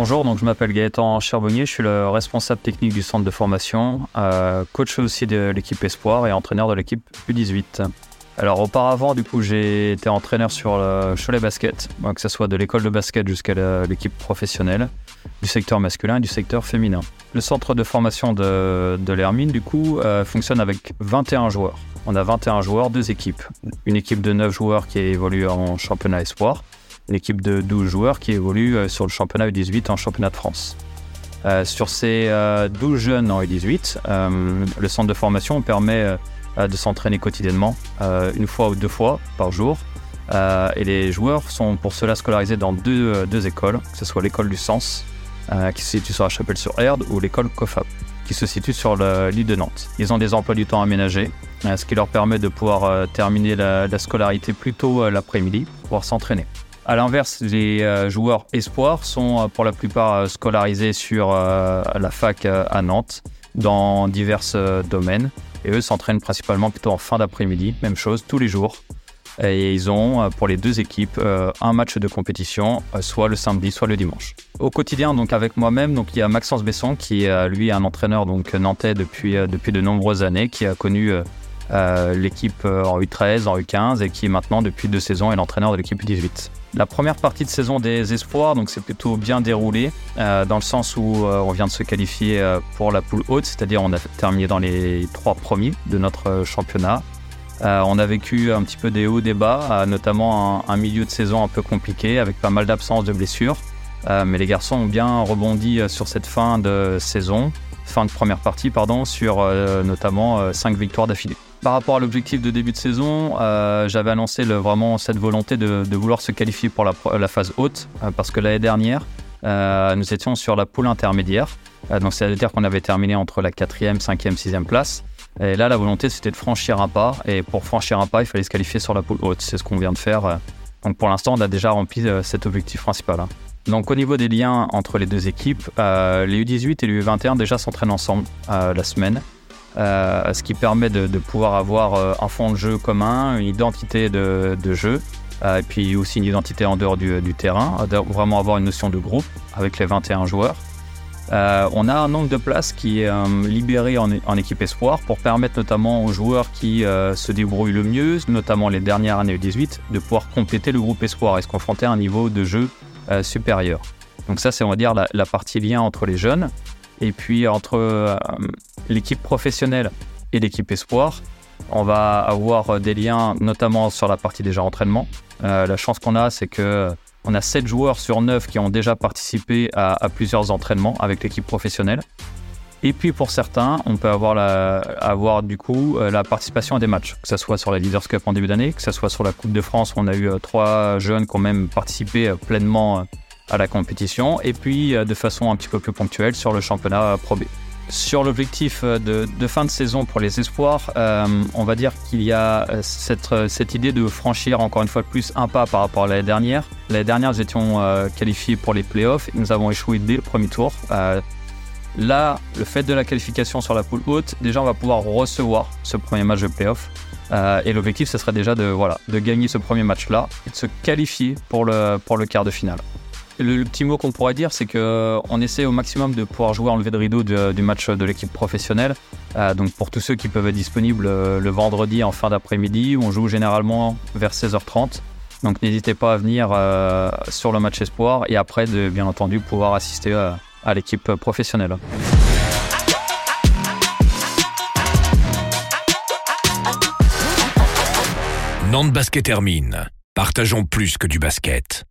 Bonjour, donc je m'appelle Gaëtan Charbonnier, je suis le responsable technique du centre de formation, euh, coach aussi de l'équipe Espoir et entraîneur de l'équipe U18. Alors auparavant, du coup, j'ai été entraîneur sur le Cholet Basket, que ce soit de l'école de basket jusqu'à l'équipe professionnelle, du secteur masculin et du secteur féminin. Le centre de formation de, de l'Hermine, du coup, euh, fonctionne avec 21 joueurs. On a 21 joueurs, deux équipes. Une équipe de 9 joueurs qui évolue en championnat Espoir, une équipe de 12 joueurs qui évolue euh, sur le championnat U18 en championnat de France. Euh, sur ces 12 jeunes en U18, le centre de formation permet de s'entraîner quotidiennement, une fois ou deux fois par jour. et les joueurs sont pour cela scolarisés dans deux, deux écoles, que ce soit l'école du Sens, qui se situe sur la Chapelle-sur-Erde, ou l'école COFAP, qui se situe sur l'île de Nantes. Ils ont des emplois du temps aménagés, ce qui leur permet de pouvoir terminer la, la scolarité plus tôt l'après-midi, pour pouvoir s'entraîner. À l'inverse, les joueurs espoirs sont pour la plupart scolarisés sur la fac à Nantes dans divers domaines. Et eux s'entraînent principalement plutôt en fin d'après-midi, même chose tous les jours. Et ils ont pour les deux équipes un match de compétition, soit le samedi, soit le dimanche. Au quotidien, donc avec moi-même, il y a Maxence Besson qui est lui un entraîneur donc nantais depuis depuis de nombreuses années, qui a connu l'équipe en U13, en U15 et qui maintenant depuis deux saisons est l'entraîneur de l'équipe U18. La première partie de saison des espoirs, donc c'est plutôt bien déroulé, euh, dans le sens où euh, on vient de se qualifier euh, pour la poule haute, c'est-à-dire on a terminé dans les trois premiers de notre championnat. on a vécu un petit peu des hauts, des bas, notamment un, milieu de saison un peu compliqué, avec pas mal d'absences de blessures. mais les garçons ont bien rebondi sur cette fin de saison, fin de première partie, pardon, sur notamment cinq victoires d'affilée. Par rapport à l'objectif de début de saison, euh, j'avais annoncé vraiment cette volonté de, vouloir se qualifier pour la, phase haute, euh, parce que l'année dernière, euh, nous étions sur la poule intermédiaire. Donc, c'est-à-dire qu'on avait terminé entre la 4e, 5e, 6e place. Et là, la volonté, c'était de franchir un pas. Et pour franchir un pas, il fallait se qualifier sur la poule haute. C'est ce qu'on vient de faire. Donc, pour l'instant, on a déjà rempli cet objectif principal. Hein. Donc, au niveau des liens entre les deux équipes, les U18 et les U21 déjà s'entraînent ensemble la semaine. Euh, ce qui permet de, pouvoir avoir euh, un fond de jeu commun, une identité de, jeu, euh, et puis aussi une identité en dehors du, terrain, vraiment avoir une notion de groupe avec les 21 joueurs. on a un nombre de places qui est libéré en, équipe espoir pour permettre notamment aux joueurs qui se débrouillent le mieux, notamment les dernières années U18, de pouvoir compléter le groupe espoir et se confronter à un niveau de jeu supérieur. Donc ça, c'est on va dire la, partie lien entre les jeunes. Et puis entre l'équipe professionnelle et l'équipe espoir, on va avoir des liens notamment sur la partie déjà entraînement. Euh, la chance qu'on a, c'est que on a 7 joueurs sur 9 qui ont déjà participé à, plusieurs entraînements avec l'équipe professionnelle. Et puis pour certains, on peut avoir, du coup euh, la participation à des matchs, que ce soit sur la Leaders Cup en début d'année, que ce soit sur la Coupe de France où on a eu euh, trois jeunes qui ont même participé pleinement à la compétition, et puis de façon un petit peu plus ponctuelle sur le championnat Pro B. Sur l'objectif euh, de, fin de saison pour les espoirs, euh, on va dire qu'il y a euh, cette, euh, cette, idée de franchir encore une fois plus un pas par rapport à l'année dernière. L'année dernière, nous étions euh, qualifiés pour les playoffs et nous avons échoué dès le premier tour. Euh, là, le fait de la qualification sur la poule haute, déjà on va pouvoir recevoir ce premier match de playoff. et l'objectif, ce serait déjà de, voilà, de gagner ce premier match-là et de se qualifier pour le, pour le quart de finale. Le, petit mot qu'on pourrait dire, c'est qu'on euh, essaie au maximum de pouvoir jouer en lever de rideau du, match de l'équipe professionnelle. Euh, donc pour tous ceux qui peuvent être disponibles euh, le vendredi en fin d'après-midi, on joue généralement vers 16h30. Donc n'hésitez pas à venir sur le match espoir et après de bien entendu pouvoir assister à l'équipe professionnelle. Nantes Basket termine. Partageons plus que du basket.